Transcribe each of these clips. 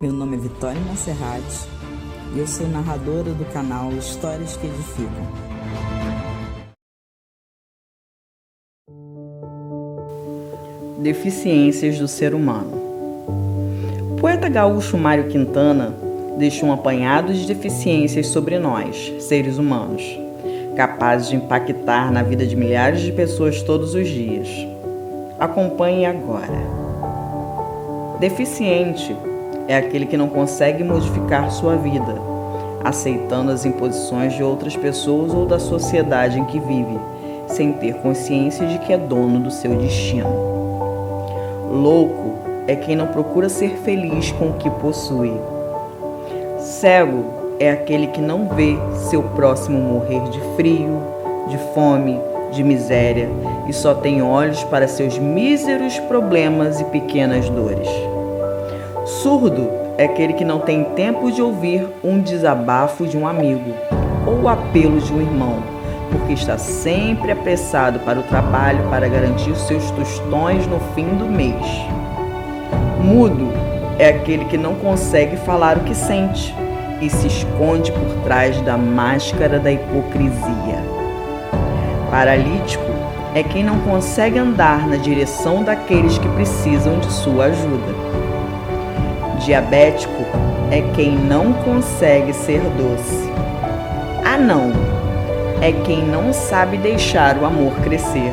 Meu nome é Vitória Monserrat e eu sou narradora do canal Histórias que Edificam. Deficiências do ser humano. O poeta gaúcho Mário Quintana deixou um apanhado de deficiências sobre nós, seres humanos, capazes de impactar na vida de milhares de pessoas todos os dias. Acompanhe agora. Deficiente é aquele que não consegue modificar sua vida, aceitando as imposições de outras pessoas ou da sociedade em que vive, sem ter consciência de que é dono do seu destino. Louco é quem não procura ser feliz com o que possui. Cego é aquele que não vê seu próximo morrer de frio, de fome, de miséria e só tem olhos para seus míseros problemas e pequenas dores. Surdo é aquele que não tem tempo de ouvir um desabafo de um amigo ou o apelo de um irmão, porque está sempre apressado para o trabalho para garantir seus tostões no fim do mês. Mudo é aquele que não consegue falar o que sente e se esconde por trás da máscara da hipocrisia. Paralítico é quem não consegue andar na direção daqueles que precisam de sua ajuda. Diabético é quem não consegue ser doce. Anão é quem não sabe deixar o amor crescer.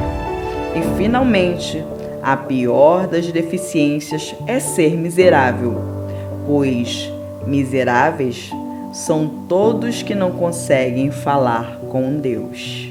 E finalmente, a pior das deficiências é ser miserável, pois miseráveis são todos que não conseguem falar com Deus.